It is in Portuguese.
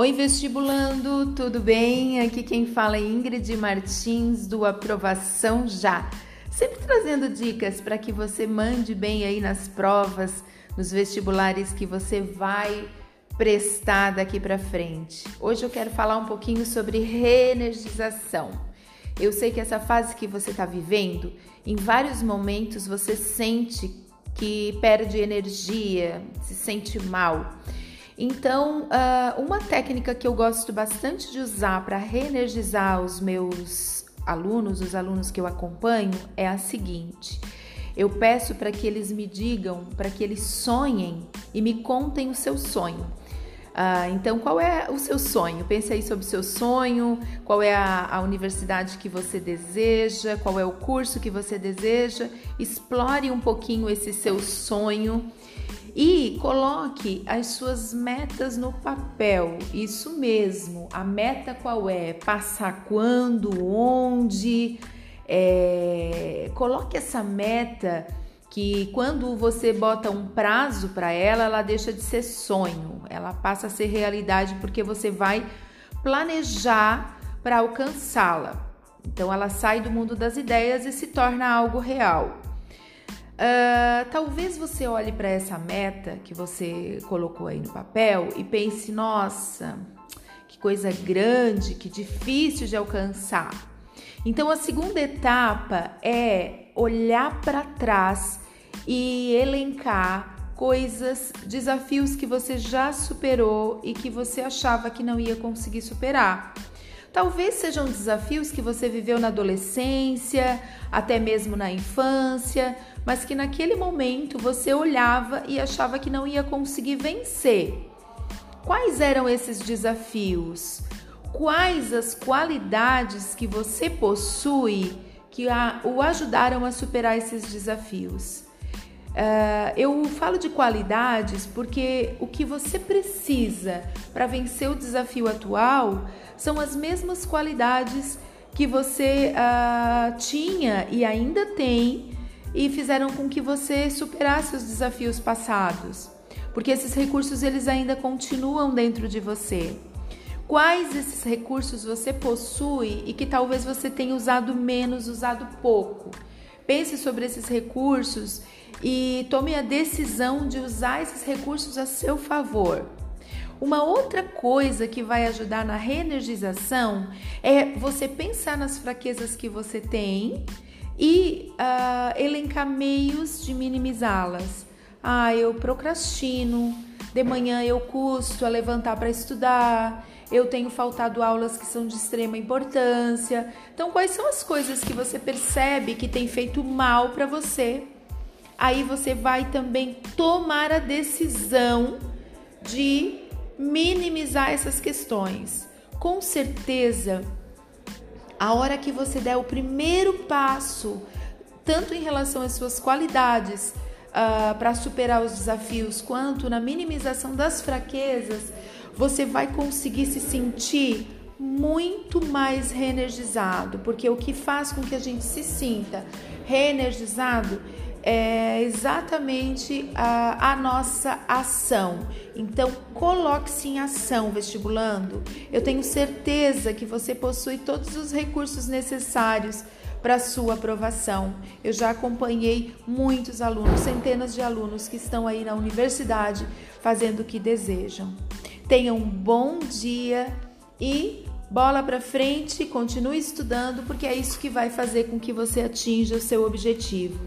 Oi, vestibulando, tudo bem? Aqui quem fala é Ingrid Martins do Aprovação Já. Sempre trazendo dicas para que você mande bem aí nas provas, nos vestibulares que você vai prestar daqui para frente. Hoje eu quero falar um pouquinho sobre reenergização. Eu sei que essa fase que você está vivendo, em vários momentos você sente que perde energia, se sente mal. Então, ah, uma técnica que eu gosto bastante de usar para reenergizar os meus alunos, os alunos que eu acompanho, é a seguinte. Eu peço para que eles me digam, para que eles sonhem e me contem o seu sonho. Ah, então, qual é o seu sonho? Pense aí sobre o seu sonho, qual é a, a, universidade que você deseja, qual é o curso que você deseja. Explore um pouquinho esse seu sonho e coloque as suas metas no papel. Isso mesmo. A meta qual é? Passar quando, onde? É... Coloque essa meta que quando você bota um prazo para ela, ela deixa de ser sonho, ela passa a ser realidade porque você vai planejar para alcançá-la. Então ela sai do mundo das ideias e se torna algo real. Uh, talvez você olhe para essa meta que você colocou aí no papel e pense: nossa, que coisa grande, que difícil de alcançar. Então, a segunda etapa é olhar para trás e elencar coisas, desafios que você já superou e que você achava que não ia conseguir superar. Talvez sejam desafios que você viveu na adolescência, até mesmo na infância, mas que naquele momento você olhava e achava que não ia conseguir vencer. Quais eram esses desafios? Quais as qualidades que você possui que a, o ajudaram a superar esses desafios? Uh, eu falo de qualidades porque o que você precisa para vencer o desafio atual são as mesmas qualidades que você uh, tinha e ainda tem e fizeram com que você superasse os desafios passados, porque esses recursos eles ainda continuam dentro de você. Quais esses recursos você possui e que talvez você tenha usado menos, usado pouco? Pense sobre esses recursos e tome a decisão de usar esses recursos a seu favor. Uma outra coisa que vai ajudar na reenergização é você pensar nas fraquezas que você tem e uh, elencar meios de minimizá-las. Ah, eu procrastino, de manhã eu custo a levantar para estudar, eu tenho faltado aulas que são de extrema importância. Então, quais são as coisas que você percebe que tem feito mal para você? Aí você vai também tomar a decisão de minimizar essas questões. Com certeza, a hora que você der o primeiro passo, tanto em relação às suas qualidades uh, para superar os desafios, quanto na minimização das fraquezas, você vai conseguir se sentir muito mais reenergizado, porque o que faz com que a gente se sinta reenergizado é exatamente a, a, nossa ação. Então, coloque-se em ação, vestibulando. Eu tenho certeza que você possui todos os recursos necessários para sua aprovação. Eu já acompanhei muitos alunos, centenas de alunos que estão aí na universidade fazendo o que desejam. Tenha um bom dia e bola para frente, continue estudando, porque é isso que vai fazer com que você atinja o seu objetivo.